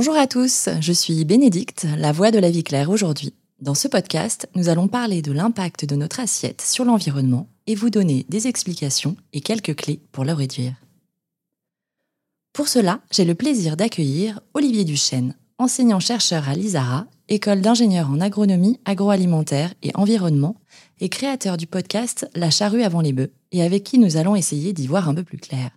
Bonjour à tous, je suis Bénédicte, la voix de la vie claire aujourd'hui. Dans ce podcast, nous allons parler de l'impact de notre assiette sur l'environnement et vous donner des explications et quelques clés pour le réduire. Pour cela, j'ai le plaisir d'accueillir Olivier Duchesne, enseignant-chercheur à l'ISARA, école d'ingénieurs en agronomie, agroalimentaire et environnement, et créateur du podcast La charrue avant les bœufs, et avec qui nous allons essayer d'y voir un peu plus clair.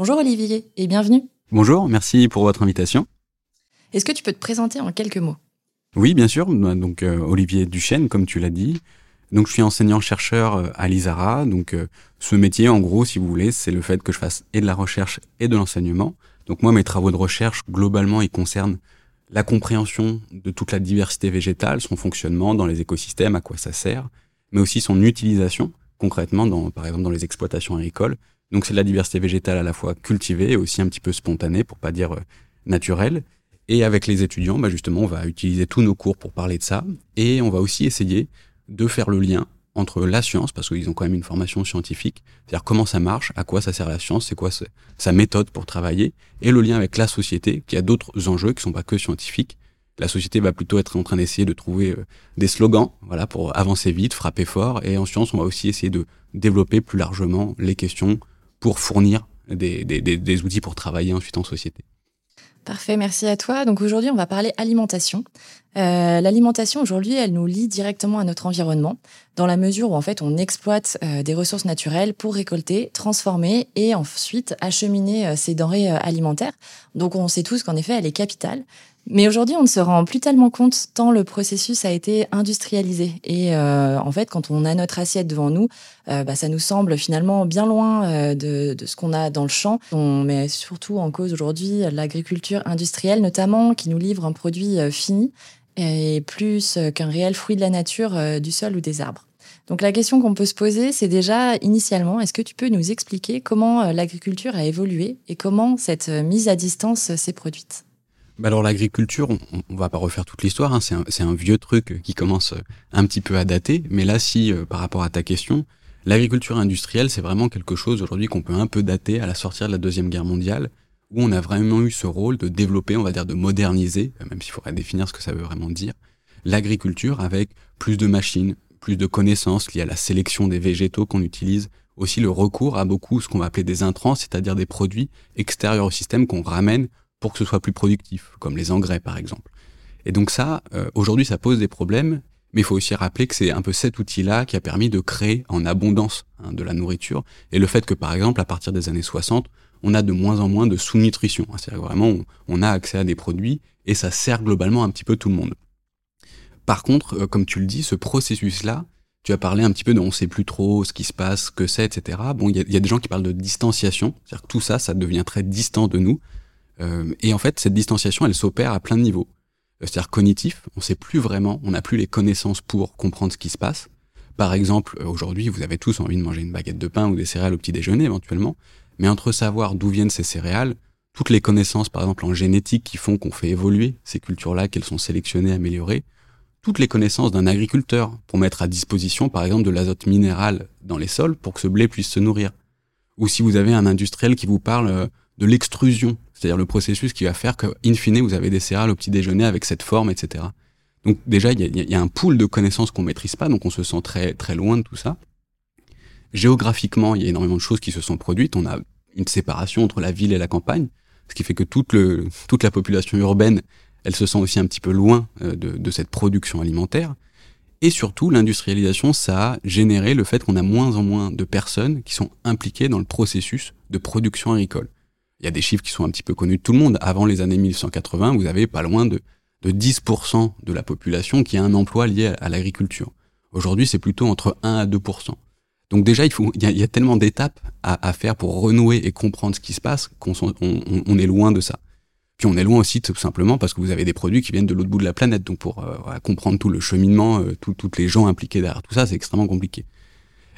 Bonjour Olivier et bienvenue. Bonjour, merci pour votre invitation. Est-ce que tu peux te présenter en quelques mots? Oui, bien sûr. Donc euh, Olivier Duchesne, comme tu l'as dit. Donc je suis enseignant-chercheur euh, à l'ISARA. Donc euh, ce métier, en gros, si vous voulez, c'est le fait que je fasse et de la recherche et de l'enseignement. Donc moi, mes travaux de recherche, globalement, ils concernent la compréhension de toute la diversité végétale, son fonctionnement dans les écosystèmes, à quoi ça sert, mais aussi son utilisation concrètement, dans, par exemple dans les exploitations agricoles, donc c'est de la diversité végétale à la fois cultivée et aussi un petit peu spontanée, pour pas dire euh, naturelle. Et avec les étudiants, bah justement, on va utiliser tous nos cours pour parler de ça. Et on va aussi essayer de faire le lien entre la science, parce qu'ils ont quand même une formation scientifique, c'est-à-dire comment ça marche, à quoi ça sert la science, c'est quoi sa méthode pour travailler, et le lien avec la société, qui a d'autres enjeux qui sont pas que scientifiques. La société va plutôt être en train d'essayer de trouver euh, des slogans, voilà, pour avancer vite, frapper fort, et en science, on va aussi essayer de développer plus largement les questions pour fournir des, des, des, outils pour travailler ensuite en société. Parfait, merci à toi. Donc aujourd'hui, on va parler alimentation. Euh, L'alimentation aujourd'hui, elle nous lie directement à notre environnement, dans la mesure où en fait on exploite euh, des ressources naturelles pour récolter, transformer et ensuite acheminer euh, ces denrées alimentaires. Donc on sait tous qu'en effet, elle est capitale. Mais aujourd'hui, on ne se rend plus tellement compte tant le processus a été industrialisé. Et euh, en fait, quand on a notre assiette devant nous, euh, bah, ça nous semble finalement bien loin euh, de, de, ce qu'on a dans le champ. On met surtout en cause aujourd'hui l'agriculture industrielle, notamment, qui nous livre un produit fini et plus qu'un réel fruit de la nature, du sol ou des arbres. Donc la question qu'on peut se poser, c'est déjà initialement, est-ce que tu peux nous expliquer comment l'agriculture a évolué et comment cette mise à distance s'est produite? Alors l'agriculture, on, on, va pas refaire toute l'histoire, hein, c'est un, vieux truc qui commence un petit peu à dater, mais là si euh, par rapport à ta question, l'agriculture industrielle c'est vraiment quelque chose aujourd'hui qu'on peut un peu dater à la sortie de la Deuxième Guerre mondiale, où on a vraiment eu ce rôle de développer, on va dire de moderniser, euh, même s'il faudrait définir ce que ça veut vraiment dire, l'agriculture avec plus de machines, plus de connaissances liées à la sélection des végétaux qu'on utilise, aussi le recours à beaucoup ce qu'on va appeler des intrants, c'est-à-dire des produits extérieurs au système qu'on ramène pour que ce soit plus productif, comme les engrais par exemple. Et donc ça, euh, aujourd'hui, ça pose des problèmes, mais il faut aussi rappeler que c'est un peu cet outil-là qui a permis de créer en abondance hein, de la nourriture, et le fait que par exemple, à partir des années 60, on a de moins en moins de sous-nutrition. Hein, c'est-à-dire vraiment, on, a accès à des produits, et ça sert globalement un petit peu tout le monde. Par contre, euh, comme tu le dis, ce processus-là, tu as parlé un petit peu de on sait plus trop ce qui se passe, que c'est, etc. Bon, il y, y a, des gens qui parlent de distanciation, c'est-à-dire que tout ça, ça devient très distant de nous. Euh, et en fait, cette distanciation, elle s'opère à plein de niveaux. Euh, c'est-à-dire cognitif, on sait plus vraiment, on n'a plus les connaissances pour comprendre ce qui se passe. Par exemple, euh, aujourd'hui, vous avez tous envie de manger une baguette de pain ou des céréales au petit déjeuner éventuellement, mais entre savoir d'où viennent ces céréales, toutes les connaissances, par exemple en génétique, qui font qu'on fait évoluer ces cultures-là, qu'elles sont sélectionnées, améliorées, toutes les connaissances d'un agriculteur pour mettre à disposition, par exemple, de l'azote minéral dans les sols pour que ce blé puisse se nourrir. Ou si vous avez un industriel qui vous parle de l'extrusion c'est-à-dire le processus qui va faire que, in fine, vous avez des céréales au petit déjeuner avec cette forme, etc. Donc déjà, il y a, un pool de connaissances qu'on maîtrise pas, donc on se sent très très loin de tout ça. Géographiquement, il y a énormément de choses qui se sont produites. On a une séparation entre la ville et la campagne, ce qui fait que toute, le, toute la population urbaine, elle se sent aussi un petit peu loin euh, de, de cette production alimentaire. Et surtout, l'industrialisation, ça a généré le fait qu'on a moins en moins de personnes qui sont impliquées dans le processus de production agricole il y a des chiffres qui sont un petit peu connus de tout le monde. Avant les années 1180, vous avez pas loin de, de 10% de la population qui a un emploi lié à, l'agriculture. Aujourd'hui, c'est plutôt entre 1 à 2%. Donc déjà, il faut, y a, tellement d'étapes à, faire pour renouer et comprendre ce qui se passe qu'on on, on, est loin de ça. Puis on est loin aussi tout simplement parce que vous avez des produits qui viennent de l'autre bout de la planète. Donc pour euh, comprendre tout le cheminement, euh, toutes les gens impliqués derrière tout ça, c'est extrêmement compliqué.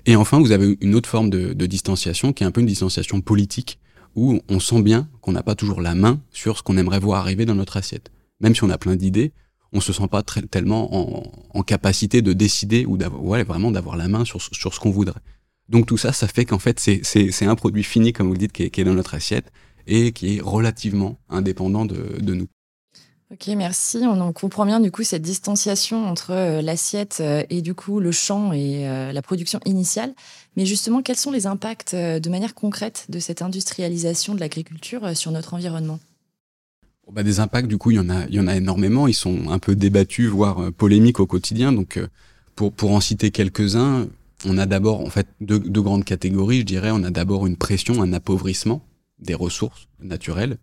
Et enfin, vous avez une autre forme de, distanciation qui est un peu une distanciation politique où on sent bien qu'on n'a pas toujours la main sur ce qu'on aimerait voir arriver dans notre assiette. Même si on a plein d'idées, on se sent pas tellement en, capacité de décider ou vraiment d'avoir la main sur, ce qu'on voudrait. Donc tout ça, ça fait qu'en fait c'est un produit fini, comme vous le dites, qui est, dans notre assiette et qui est relativement indépendant de nous. Ok, merci. On comprend bien du coup cette distanciation entre euh, l'assiette euh, et du coup le champ et euh, la production initiale. Mais justement, quels sont les impacts de manière concrète de cette industrialisation de l'agriculture sur notre environnement? Bah, Des impacts, du coup, il y, en a, y en a énormément. Ils sont un peu débattus, voire polémiques au quotidien. Donc, pour, pour en citer quelques-uns, on a d'abord en fait deux, deux grandes catégories, je dirais. On a d'abord une pression, un appauvrissement des ressources naturelles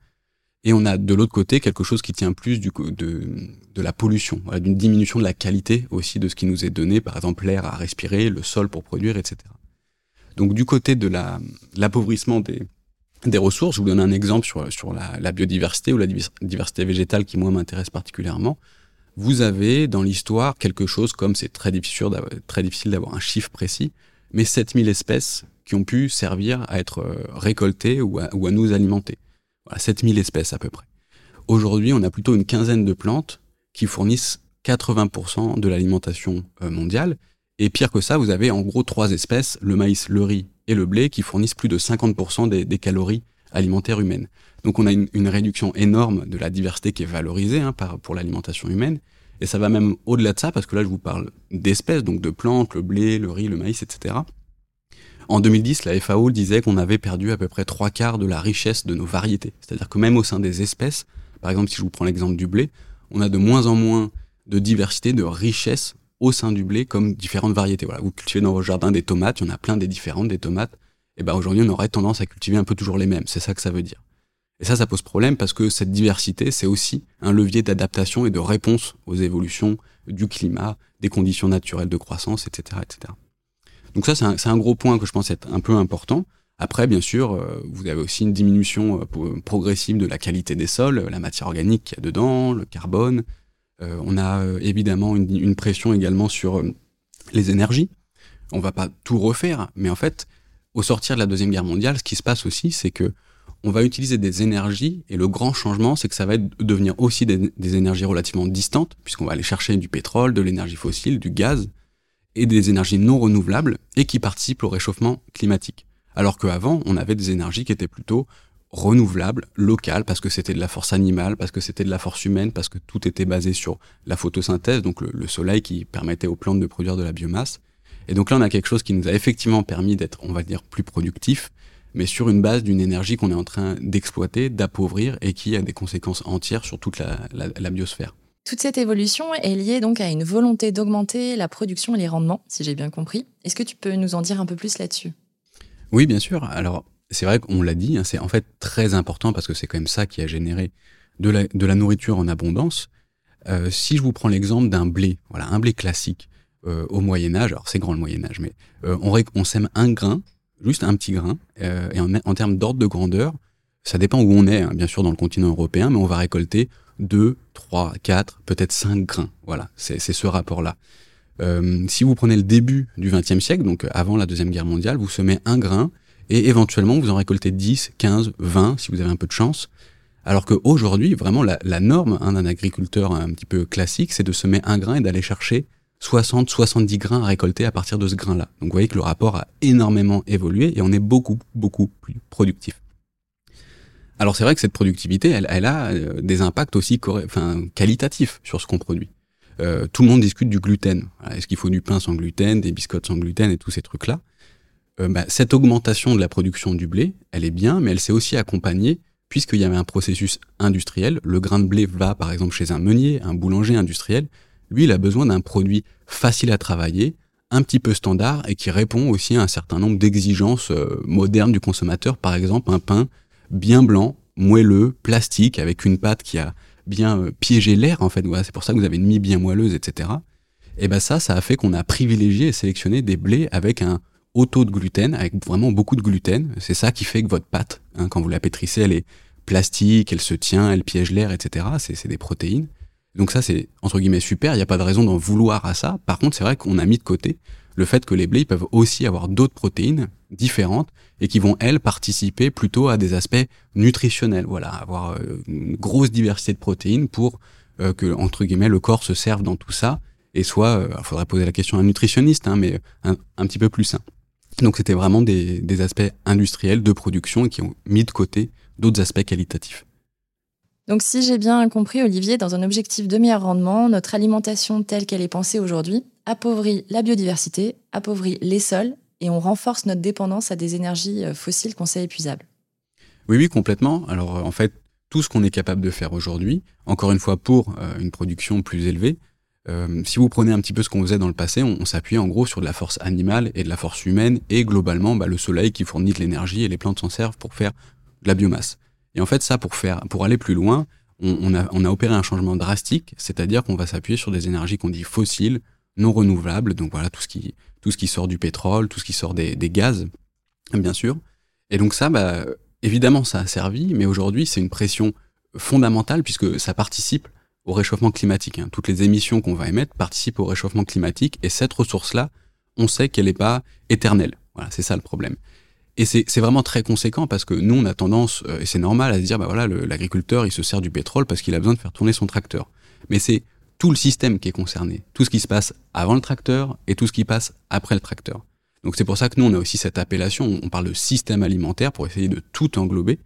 et on a de l'autre côté quelque chose qui tient plus du, de, de la pollution, d'une diminution de la qualité aussi de ce qui nous est donné, par exemple l'air à respirer, le sol pour produire, etc. Donc du côté de l'appauvrissement des, des ressources, je vous donne un exemple sur, sur la, biodiversité ou la diversité végétale qui moi m'intéresse particulièrement. Vous avez dans l'histoire quelque chose comme, c'est très difficile, d'avoir un chiffre précis, mais 7000 espèces qui ont pu servir à être euh, récoltées ou ou à nous alimenter. 7000 espèces à peu près. Aujourd'hui, on a plutôt une quinzaine de plantes qui fournissent 80% de l'alimentation euh, mondiale. Et pire que ça, vous avez en gros trois espèces, le maïs, le riz et le blé, qui fournissent plus de 50% des, calories alimentaires humaines. Donc on a une, réduction énorme de la diversité qui est valorisée hein, pour l'alimentation humaine. Et ça va même au-delà de ça, parce que là je vous parle d'espèces, donc de plantes, le blé, le riz, le maïs, etc. En 2010, la FAO disait qu'on avait perdu à peu près trois quarts de la richesse de nos variétés. C'est-à-dire que même au sein des espèces, par exemple si je vous prends l'exemple du blé, on a de moins en moins de diversité, de richesse au sein du blé comme différentes variétés. Voilà, vous cultivez dans vos jardins des tomates, il y en a plein des différentes des tomates. Et ben aujourd'hui, on aurait tendance à cultiver un peu toujours les mêmes. C'est ça que ça veut dire. Et ça, ça pose problème parce que cette diversité, c'est aussi un levier d'adaptation et de réponse aux évolutions du climat, des conditions naturelles de croissance, etc., etc. Donc ça, c'est un, gros point que je pense être un peu important. Après, bien sûr, euh, vous avez aussi une diminution euh, progressive de la qualité des sols, la matière organique qu'il y a dedans, le carbone. Euh, on a évidemment une, pression également sur les énergies. On va pas tout refaire, mais en fait, au sortir de la deuxième guerre mondiale, ce qui se passe aussi, c'est que on va utiliser des énergies et le grand changement, c'est que ça va devenir aussi des énergies relativement distantes, puisqu'on va aller chercher du pétrole, de l'énergie fossile, du gaz, et des énergies non renouvelables et qui participent au réchauffement climatique. Alors qu'avant, on avait des énergies qui étaient plutôt renouvelables, locales, parce que c'était de la force animale, parce que c'était de la force humaine, parce que tout était basé sur la photosynthèse, donc le, soleil qui permettait aux plantes de produire de la biomasse. Et donc là, on a quelque chose qui nous a effectivement permis d'être, on va dire, plus productif, mais sur une base d'une énergie qu'on est en train d'exploiter, d'appauvrir et qui a des conséquences entières sur toute la biosphère. Toute cette évolution est liée donc à une volonté d'augmenter la production et les rendements, si j'ai bien compris. Est-ce que tu peux nous en dire un peu plus là-dessus? Oui, bien sûr. Alors, c'est vrai qu'on l'a dit, hein, c'est en fait très important parce que c'est quand même ça qui a généré de la, nourriture en abondance. Euh, si je vous prends l'exemple d'un blé, voilà, un blé classique euh, au Moyen Âge, alors c'est grand le Moyen Âge, mais euh, on, sème un grain, juste un petit grain, et en, en termes d'ordre de grandeur, ça dépend où on est, hein, bien sûr dans le continent européen, mais on va récolter 2, 3, 4, peut-être 5 grains. Voilà, c'est ce rapport-là. Euh, si vous prenez le début du XXe siècle, donc avant la Deuxième Guerre mondiale, vous semez un grain et éventuellement vous en récoltez 10, 15, 20 si vous avez un peu de chance. Alors qu'aujourd'hui, vraiment, la, norme hein, d'un agriculteur un petit peu classique, c'est de semer un grain et d'aller chercher 60, 70 grains à récolter à partir de ce grain-là. Donc vous voyez que le rapport a énormément évolué et on est beaucoup, beaucoup plus productif. Alors c'est vrai que cette productivité, elle, elle a euh, des impacts aussi enfin, qualitatifs sur ce qu'on produit. Euh, tout le monde discute du gluten. Est-ce qu'il faut du pain sans gluten, des biscottes sans gluten et tous ces trucs-là? Euh, bah, Cette augmentation de la production du blé, elle est bien, mais elle s'est aussi accompagnée puisqu'il y avait un processus industriel. Le grain de blé va par exemple chez un meunier, un boulanger industriel. Lui, il a besoin d'un produit facile à travailler, un petit peu standard et qui répond aussi à un certain nombre d'exigences modernes du consommateur. Par exemple, un pain bien blanc, moelleux, plastique, avec une pâte qui a bien euh, piégé l'air, en fait. C'est pour ça que vous avez une mie bien moelleuse, etc. Et ben ça, ça a fait qu'on a privilégié et sélectionné des blés avec un haut taux de gluten, avec vraiment beaucoup de gluten. C'est ça qui fait que votre pâte, hein, quand vous la pétrissez, elle est plastique, elle se tient, elle piège l'air, etc. C'est des protéines. Donc ça, c'est entre guillemets super. Il n'y a pas de raison d'en vouloir à ça. Par contre, c'est vrai qu'on a mis de côté le fait que les blés peuvent aussi avoir d'autres protéines différentes et qui vont elles participer plutôt à des aspects nutritionnels. Voilà, avoir euh, une grosse diversité de protéines pour euh, que entre guillemets le corps se serve dans tout ça et soit, il faudrait poser la question à un nutritionniste, hein, mais un, petit peu plus sain. Donc c'était vraiment des, aspects industriels de production qui ont mis de côté d'autres aspects qualitatifs. Donc si j'ai bien compris, Olivier, dans un objectif de meilleur rendement, notre alimentation telle qu'elle est pensée aujourd'hui appauvrit la biodiversité, appauvrit les sols et on renforce notre dépendance à des énergies euh, fossiles qu'on sait épuisables. Oui, oui, complètement. Alors en fait, tout ce qu'on est capable de faire aujourd'hui, encore une fois pour euh, une production plus élevée, euh, si vous prenez un petit peu ce qu'on faisait dans le passé, on, s'appuyait en gros sur de la force animale et de la force humaine et globalement bah, le soleil qui fournit de l'énergie et les plantes s'en servent pour faire de la biomasse. Et en fait, ça, pour aller plus loin, on, on a opéré un changement drastique, c'est-à-dire qu'on va s'appuyer sur des énergies qu'on dit fossiles, non renouvelables, donc voilà tout ce qui, tout ce qui sort du pétrole, tout ce qui sort des, gaz, bien sûr. Et donc ça, bah, évidemment, ça a servi, mais aujourd'hui, c'est une pression fondamentale puisque ça participe au réchauffement climatique. Hein. Toutes les émissions qu'on va émettre participent au réchauffement climatique, et cette ressource-là, on sait qu'elle n'est pas éternelle. Voilà, c'est ça le problème. Et c'est vraiment très conséquent parce que nous, on a tendance, euh, et c'est normal, à se dire, bah voilà, l'agriculteur, il se sert du pétrole parce qu'il a besoin de faire tourner son tracteur. Mais c'est tout le système qui est concerné, tout ce qui se passe avant le tracteur et tout ce qui passe après le tracteur. Donc c'est pour ça que nous, on a aussi cette appellation, on parle de système alimentaire pour essayer de tout englober.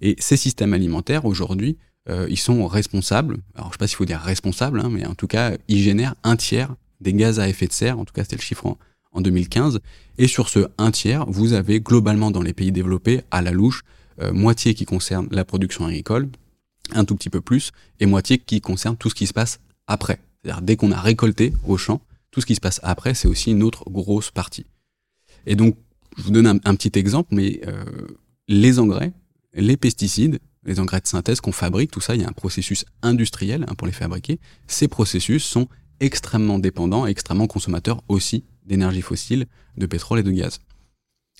Et ces systèmes alimentaires, aujourd'hui, euh, ils sont responsables, alors je sais pas s'il faut dire responsables, hein, mais en tout cas, ils génèrent un tiers des gaz à effet de serre, en tout cas c'était le chiffre en, en 2015. Et sur ce un tiers, vous avez globalement dans les pays développés, à la louche, euh, moitié qui concerne la production agricole, un tout petit peu plus, et moitié qui concerne tout ce qui se passe après. C'est-à-dire dès qu'on a récolté au champ, tout ce qui se passe après, c'est aussi une autre grosse partie. Et donc, je vous donne un, petit exemple, mais euh, les engrais, les pesticides, les engrais de synthèse qu'on fabrique, tout ça, il y a un processus industriel hein, pour les fabriquer. Ces processus sont extrêmement dépendants extrêmement consommateurs aussi d'énergie fossile, de pétrole et de gaz.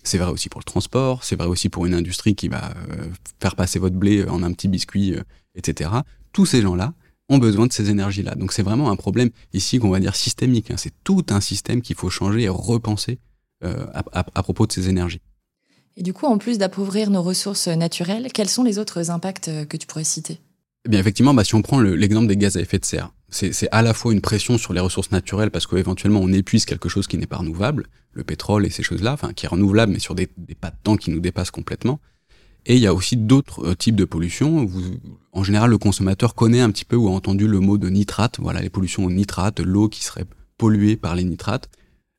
C'est vrai aussi pour le transport, c'est vrai aussi pour une industrie qui va euh, faire passer votre blé en un petit biscuit, euh, etc. Tous ces gens-là ont besoin de ces énergies-là. Donc c'est vraiment un problème ici qu'on va dire systémique. Hein. C'est tout un système qu'il faut changer et repenser euh, à, propos de ces énergies. Et du coup, en plus d'appauvrir nos ressources naturelles, quels sont les autres impacts que tu pourrais citer? Eh bien effectivement, bah, si on prend l'exemple des gaz à effet de serre, c'est à la fois une pression sur les ressources naturelles parce qu'éventuellement on épuise quelque chose qui n'est pas renouvelable, le pétrole et ces choses-là, enfin qui est renouvelable mais sur des, des pas de temps qui nous dépassent complètement. Et il y a aussi d'autres euh, types de pollution. en général, le consommateur connaît un petit peu ou a entendu le mot de nitrate. Voilà, les pollutions au nitrate, l'eau qui serait polluée par les nitrates.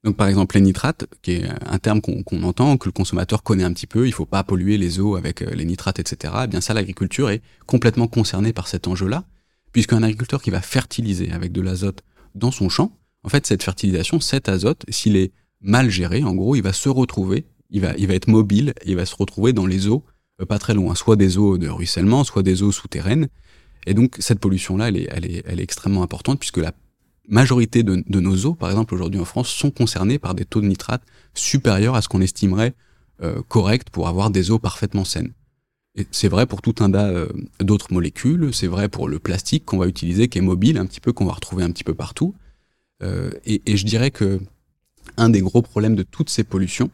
Donc par exemple les nitrates, qui est un terme qu'on entend, que le consommateur connaît un petit peu, il faut pas polluer les eaux avec euh, les nitrates, etc. Eh bien ça, l'agriculture est complètement concernée par cet enjeu-là, puisqu'un agriculteur qui va fertiliser avec de l'azote dans son champ, en fait cette fertilisation, cet azote, s'il est mal géré, en gros, il va se retrouver, il va, il va être mobile, il va se retrouver dans les eaux pas très loin, soit des eaux de ruissellement, soit des eaux souterraines. Et donc cette pollution-là, elle est, elle, est, elle est extrêmement importante puisque la majorité de, nos eaux, par exemple aujourd'hui en France, sont concernées par des taux de nitrate supérieurs à ce qu'on estimerait euh, correct pour avoir des eaux parfaitement saines. Et c'est vrai pour tout un tas euh, d'autres molécules, c'est vrai pour le plastique qu'on va utiliser, qui est mobile un petit peu, qu'on va retrouver un petit peu partout. Euh, et, et, je dirais que un des gros problèmes de toutes ces pollutions,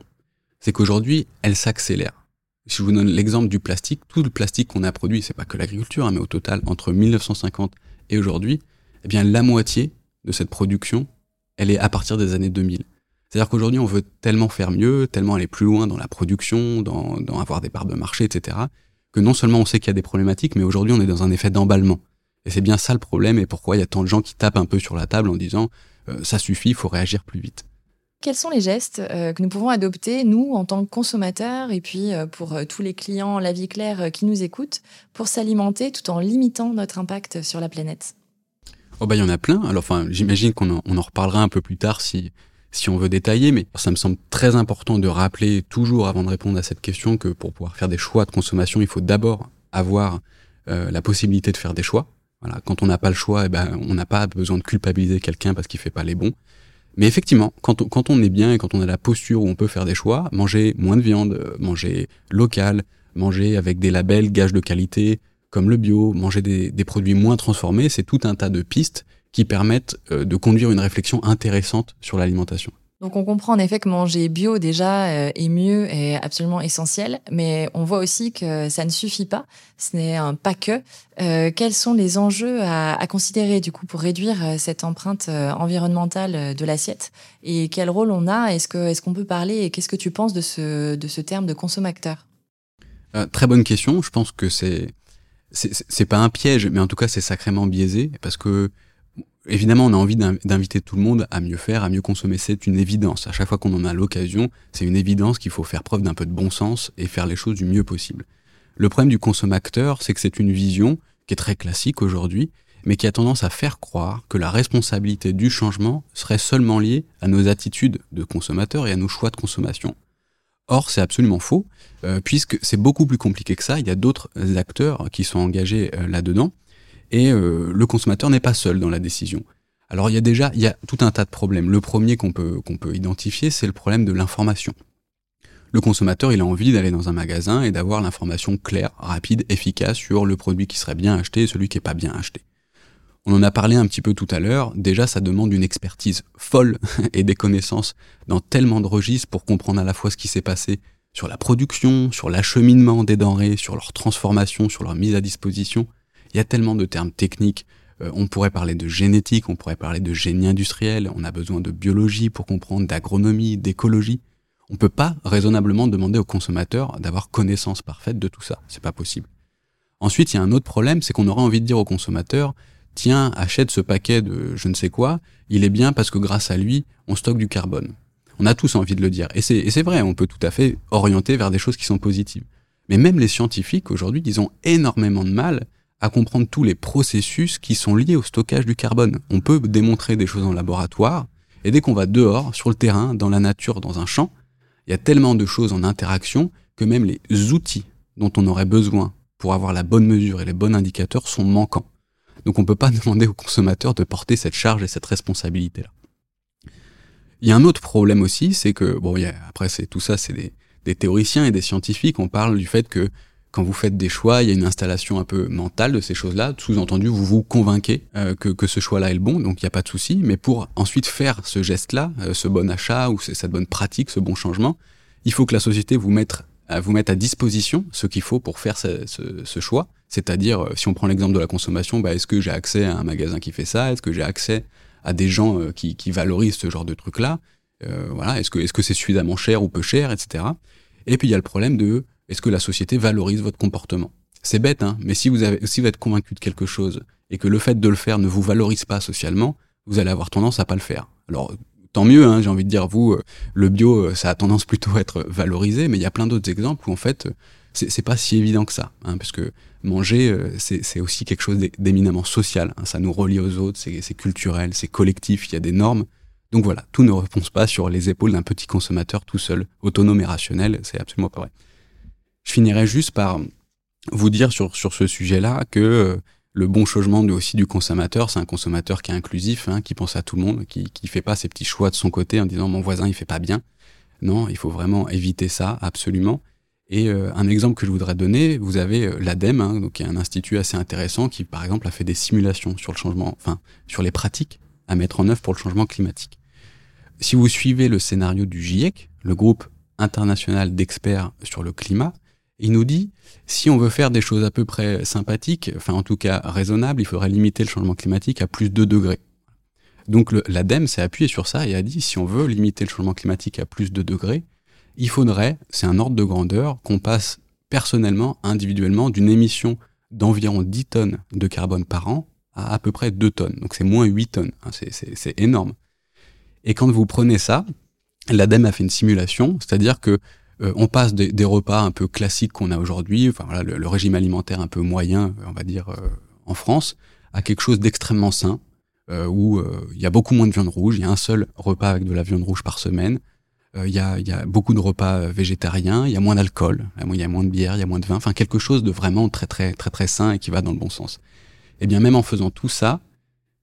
c'est qu'aujourd'hui, elles s'accélèrent. Si je vous donne l'exemple du plastique, tout le plastique qu'on a produit, c'est pas que l'agriculture, hein, mais au total, entre 1950 et aujourd'hui, eh bien la moitié de cette production, elle est à partir des années 2000. C'est-à-dire qu'aujourd'hui, on veut tellement faire mieux, tellement aller plus loin dans la production, dans, avoir des parts de marché, etc., que non seulement on sait qu'il y a des problématiques, mais aujourd'hui, on est dans un effet d'emballement. Et c'est bien ça le problème, et pourquoi il y a tant de gens qui tapent un peu sur la table en disant euh, ça suffit, il faut réagir plus vite. Quels sont les gestes euh, que nous pouvons adopter, nous, en tant que consommateurs, et puis euh, pour tous les clients, la vie claire, qui nous écoutent, pour s'alimenter tout en limitant notre impact sur la planète? Oh bah il y en a plein. Alors j'imagine qu'on en, reparlera un peu plus tard si on veut détailler, mais ça me semble très important de rappeler toujours avant de répondre à cette question que pour pouvoir faire des choix de consommation, il faut d'abord avoir euh, la possibilité de faire des choix. Quand on n'a pas le choix, eh ben, on n'a pas besoin de culpabiliser quelqu'un parce qu'il fait pas les bons. Mais effectivement, quand on, est bien et quand on a la posture où on peut faire des choix, manger moins de viande, euh, manger local, manger avec des labels, gages de qualité, comme le bio, manger des, produits moins transformés, c'est tout un tas de pistes qui permettent euh, de conduire une réflexion intéressante sur l'alimentation. Donc on comprend en effet que manger bio déjà euh, est mieux et absolument essentiel, mais on voit aussi que ça ne suffit pas, ce n'est pas que. Euh, quels sont les enjeux à, considérer du coup pour réduire euh, cette empreinte environnementale de l'assiette? Et quel rôle on a? Est-ce est-ce qu'on peut parler et qu'est-ce que tu penses de ce de ce terme de consommateur? Très bonne question. Je pense que c'est c'est pas un piège, mais en tout cas c'est sacrément biaisé parce que Évidemment, on a envie d'inviter tout le monde à mieux faire, à mieux consommer. C'est une évidence. À chaque fois qu'on en a l'occasion, c'est une évidence qu'il faut faire preuve d'un peu de bon sens et faire les choses du mieux possible. Le problème du consommateur, c'est que c'est une vision qui est très classique aujourd'hui, mais qui a tendance à faire croire que la responsabilité du changement serait seulement liée à nos attitudes de consommateurs et à nos choix de consommation. Or, c'est absolument faux, euh, puisque c'est beaucoup plus compliqué que ça. Il y a d'autres acteurs qui sont engagés euh, là-dedans. Et euh, le consommateur n'est pas seul dans la décision. Alors il y a déjà il y a tout un tas de problèmes. Le premier qu'on peut, qu'on peut identifier, c'est le problème de l'information. Le consommateur, il a envie d'aller dans un magasin et d'avoir l'information claire, rapide, efficace sur le produit qui serait bien acheté et celui qui n'est pas bien acheté. On en a parlé un petit peu tout à l'heure. Déjà, ça demande une expertise folle et des connaissances dans tellement de registres pour comprendre à la fois ce qui s'est passé sur la production, sur l'acheminement des denrées, sur leur transformation, sur leur mise à disposition. Il y a tellement de termes techniques. Euh, on pourrait parler de génétique, on pourrait parler de génie industriel, on a besoin de biologie pour comprendre, d'agronomie, d'écologie. On peut pas raisonnablement demander au consommateur d'avoir connaissance parfaite de tout ça. C'est pas possible. Ensuite, il y a un autre problème, c'est qu'on aurait envie de dire au consommateur, tiens, achète ce paquet de je ne sais quoi, il est bien parce que grâce à lui, on stocke du carbone. On a tous envie de le dire. Et c'est vrai, on peut tout à fait orienter vers des choses qui sont positives. Mais même les scientifiques, aujourd'hui, ils ont énormément de mal à comprendre tous les processus qui sont liés au stockage du carbone. On peut démontrer des choses en laboratoire, et dès qu'on va dehors, sur le terrain, dans la nature, dans un champ, il y a tellement de choses en interaction que même les outils dont on aurait besoin pour avoir la bonne mesure et les bons indicateurs sont manquants. Donc on ne peut pas demander aux consommateurs de porter cette charge et cette responsabilité-là. Il y a un autre problème aussi, c'est que, bon, après c'est tout ça, c'est des théoriciens et des scientifiques, on parle du fait que quand vous faites des choix, il y a une installation un peu mentale de ces choses-là. Sous-entendu, vous vous convainquez euh, que, que, ce choix-là est le bon, donc il n'y a pas de souci. Mais pour ensuite faire ce geste-là, euh, ce bon achat ou cette bonne pratique, ce bon changement, il faut que la société vous mette, à, vous mette à disposition ce qu'il faut pour faire ce, ce, ce choix. C'est-à-dire, euh, si on prend l'exemple de la consommation, bah, est-ce que j'ai accès à un magasin qui fait ça? Est-ce que j'ai accès à des gens qui, qui, valorisent ce genre de truc-là? Voilà, est-ce que est-ce que c'est suffisamment cher ou peu cher, etc. Et puis il y a le problème de est-ce que la société valorise votre comportement? C'est bête, hein, mais si vous, êtes convaincu de quelque chose et que le fait de le faire ne vous valorise pas socialement, vous allez avoir tendance à pas le faire. Alors, tant mieux, hein, j'ai envie de dire, vous, euh, le bio, euh, ça a tendance plutôt à être valorisé, mais il y a plein d'autres exemples où en fait, euh, c'est pas si évident que ça, hein, parce que manger, c'est aussi quelque chose d'éminemment social. Hein, ça nous relie aux autres, c'est culturel, c'est collectif, il y a des normes. Donc voilà, tout ne repose pas sur les épaules d'un petit consommateur tout seul, autonome et rationnel, c'est absolument pas vrai. Je finirai juste par vous dire sur, sur ce sujet-là que euh, le bon changement aussi du consommateur, c'est un consommateur qui est inclusif, hein, qui pense à tout le monde, qui qui fait pas ses petits choix de son côté en disant mon voisin il fait pas bien. Non, il faut vraiment éviter ça absolument. Et euh, un exemple que je voudrais donner, vous avez euh, l'ADEME, hein, donc qui est un institut assez intéressant qui par exemple a fait des simulations sur le changement, enfin sur les pratiques à mettre en œuvre pour le changement climatique. Si vous suivez le scénario du GIEC, le groupe international d'experts sur le climat, il nous dit, si on veut faire des choses à peu près sympathiques, enfin en tout cas raisonnables, il faudrait limiter le changement climatique à plus de 2 degrés. Donc l'ADEME s'est appuyé sur ça et a dit, si on veut limiter le changement climatique à plus de 2 degrés, il faudrait, c'est un ordre de grandeur, qu'on passe personnellement, individuellement, d'une émission d'environ 10 tonnes de carbone par an à à peu près 2 tonnes. Donc c'est moins 8 tonnes, hein, c'est énorme. Et quand vous prenez ça, l'ADEME a fait une simulation, c'est-à-dire que euh, on passe des, repas un peu classiques qu'on a aujourd'hui, enfin voilà, le, régime alimentaire un peu moyen, on va dire, euh, en France, à quelque chose d'extrêmement sain, euh, où il y a beaucoup moins de viande rouge, il y a un seul repas avec de la viande rouge par semaine, il y, a, y, a, beaucoup de repas végétariens, il y a moins d'alcool, il y a moins de bière, il y a moins de vin, enfin quelque chose de vraiment très très très très sain et qui va dans le bon sens. Et eh bien même en faisant tout ça,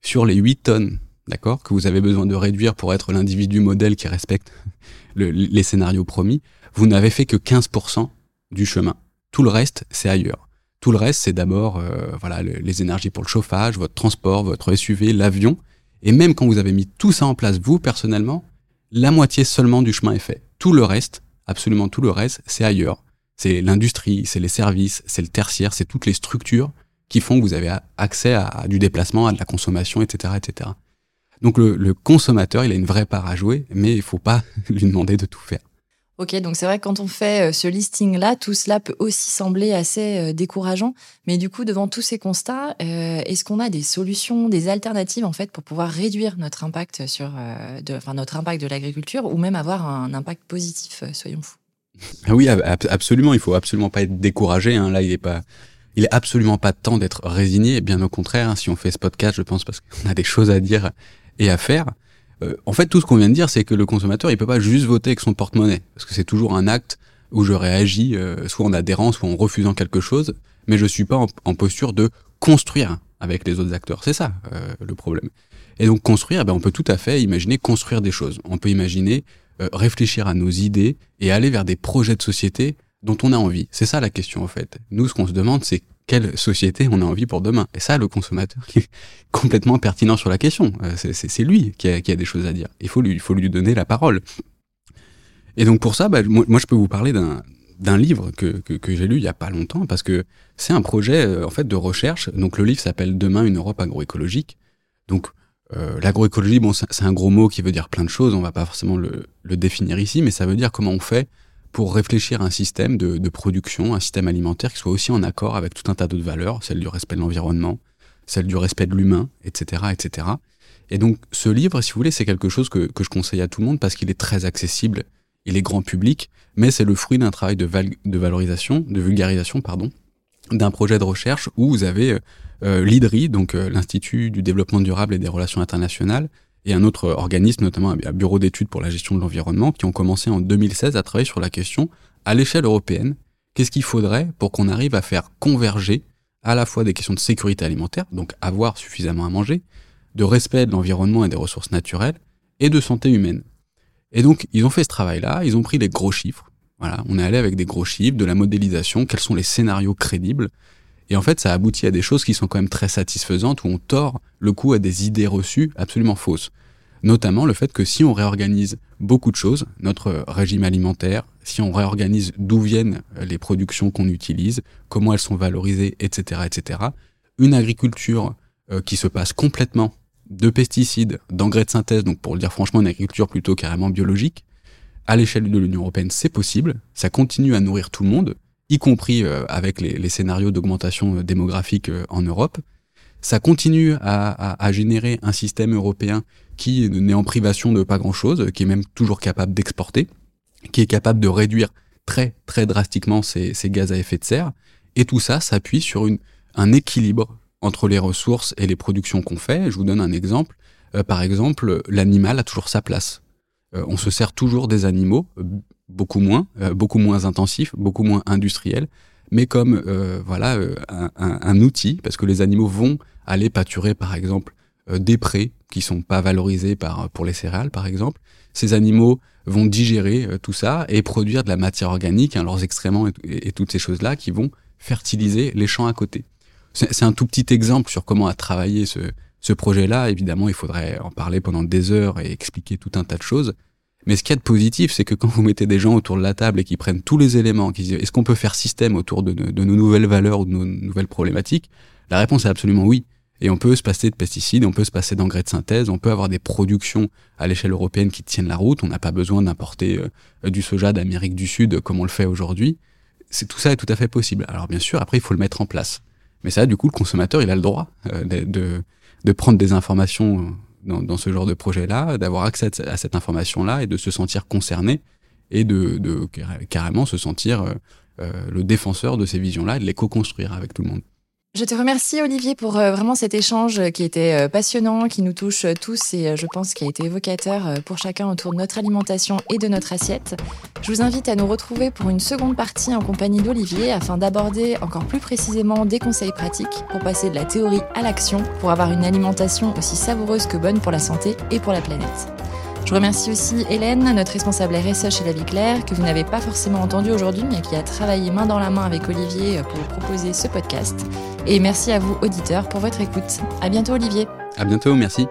sur les 8 tonnes, d'accord, que vous avez besoin de réduire pour être l'individu modèle qui respecte les scénarios promis, vous n'avez fait que 15% du chemin. Tout le reste, c'est ailleurs. Tout le reste, c'est d'abord euh, voilà les énergies pour le chauffage, votre transport, votre SUV, l'avion. Et même quand vous avez mis tout ça en place, vous, personnellement, la moitié seulement du chemin est fait. Tout le reste, absolument tout le reste, c'est ailleurs. C'est l'industrie, c'est les services, c'est le tertiaire, c'est toutes les structures qui font que vous avez accès à, du déplacement, à de la consommation, etc., etc. Donc le, le, consommateur, il a une vraie part à jouer, mais il faut pas lui demander de tout faire. Ok, donc c'est vrai que quand on fait euh, ce listing-là, tout cela peut aussi sembler assez euh, décourageant. Mais du coup, devant tous ces constats, euh, est-ce qu'on a des solutions, des alternatives en fait pour pouvoir réduire notre impact sur, de, enfin notre impact de l'agriculture ou même avoir un impact positif, soyons fous? Ah oui, absolument. Il faut absolument pas être découragé. Hein. Là, il est pas, il est absolument pas temps d'être résigné. Bien au contraire, hein, si on fait ce podcast, je pense parce qu'on a des choses à dire et à faire. Euh, en fait, tout ce qu'on vient de dire, c'est que le consommateur, il peut pas juste voter avec son porte-monnaie, parce que c'est toujours un acte où je réagis euh, soit en adhérence, soit en refusant quelque chose, mais je suis pas en, posture de construire avec les autres acteurs. C'est ça euh, le problème. Et donc construire, ben, on peut tout à fait imaginer construire des choses. On peut imaginer réfléchir à nos idées et aller vers des projets de société dont on a envie. C'est ça la question en fait. Nous, ce qu'on se demande, c'est quelle société on a envie pour demain. Et ça, le consommateur est complètement pertinent sur la question. Euh, c'est lui qui a, des choses à dire. Il faut lui, donner la parole. Et donc pour ça, bah, moi, je peux vous parler d'un livre que, j'ai lu il y a pas longtemps parce que c'est un projet euh, en fait de recherche. Donc le livre s'appelle Demain une Europe agroécologique. Donc euh, l'agroécologie, bon, c'est un gros mot qui veut dire plein de choses. On va pas forcément le, définir ici, mais ça veut dire comment on fait pour réfléchir à un système de, production, un système alimentaire qui soit aussi en accord avec tout un tas d'autres valeurs, celle du respect de l'environnement, celle du respect de l'humain, etc., etc. Et donc, ce livre, si vous voulez, c'est quelque chose que, que, je conseille à tout le monde parce qu'il est très accessible, il est grand public, mais c'est le fruit d'un travail de, de, valorisation, de vulgarisation, pardon, d'un projet de recherche où vous avez euh, euh l'IDRI, donc euh, l'Institut du développement durable et des relations internationales, et un autre organisme, notamment un bureau d'études pour la gestion de l'environnement, qui ont commencé en 2016 à travailler sur la question, à l'échelle européenne, qu'est-ce qu'il faudrait pour qu'on arrive à faire converger à la fois des questions de sécurité alimentaire, donc avoir suffisamment à manger, de respect de l'environnement et des ressources naturelles, et de santé humaine? Et donc, ils ont fait ce travail-là, ils ont pris les gros chiffres. Voilà, on est allé avec des gros chiffres, de la modélisation, quels sont les scénarios crédibles, et en fait, ça aboutit à des choses qui sont quand même très satisfaisantes, où on tord le coup à des idées reçues absolument fausses. Notamment le fait que si on réorganise beaucoup de choses, notre régime alimentaire, si on réorganise d'où viennent les productions qu'on utilise, comment elles sont valorisées, etc., etc., une agriculture euh, qui se passe complètement de pesticides, d'engrais de synthèse, donc pour le dire franchement, une agriculture plutôt carrément biologique, à l'échelle de l'Union européenne, c'est possible, ça continue à nourrir tout le monde, y compris euh, avec les, scénarios d'augmentation euh, démographique euh, en Europe. Ça continue à, générer un système européen qui n'est en privation de pas grand-chose, qui est même toujours capable d'exporter, qui est capable de réduire très très drastiquement ses, gaz à effet de serre. Et tout ça s'appuie sur une, un équilibre entre les ressources et les productions qu'on fait. Je vous donne un exemple. par exemple, l'animal a toujours sa place. on se sert toujours des animaux, beaucoup moins, euh, beaucoup moins intensif, beaucoup moins industriel, mais comme euh, voilà euh, un, un, outil, parce que les animaux vont aller pâturer par exemple des prés qui sont pas valorisés par pour les céréales par exemple. Ces animaux vont digérer tout ça et produire de la matière organique, hein, leurs excréments et, toutes ces choses-là qui vont fertiliser les champs à côté. C'est un tout petit exemple sur comment a travaillé ce, ce projet-là. Évidemment, il faudrait en parler pendant des heures et expliquer tout un tas de choses. Mais ce qu'il y a de positif, c'est que quand vous mettez des gens autour de la table et qui prennent tous les éléments, qui disent est-ce qu'on peut faire système autour de, nos nouvelles valeurs ou de nos nouvelles problématiques, la réponse est absolument oui. Et on peut se passer de pesticides, on peut se passer d'engrais de synthèse, on peut avoir des productions à l'échelle européenne qui tiennent la route. On n'a pas besoin d'importer euh, du soja d'Amérique du Sud comme on le fait aujourd'hui. C'est tout ça est tout à fait possible. Alors bien sûr, après il faut le mettre en place. Mais ça, du coup, le consommateur, il a le droit euh, de, prendre des informations dans, ce genre de projet-là, d'avoir accès à cette information-là et de se sentir concerné et de, de carrément se sentir euh, euh, le défenseur de ces visions-là et de les co-construire avec tout le monde. Je te remercie Olivier pour euh, vraiment cet échange qui était euh, passionnant, qui nous touche euh, tous et je pense qui a été évocateur pour chacun autour de notre alimentation et de notre assiette. Je vous invite à nous retrouver pour une seconde partie en compagnie d'Olivier afin d'aborder encore plus précisément des conseils pratiques pour passer de la théorie à l'action pour avoir une alimentation aussi savoureuse que bonne pour la santé et pour la planète. Je remercie aussi Hélène, notre responsable RSE chez La Vie Claire, que vous n'avez pas forcément entendu aujourd'hui, mais qui a travaillé main dans la main avec Olivier pour proposer ce podcast. Et merci à vous, auditeurs, pour votre écoute. À bientôt, Olivier. À bientôt, merci.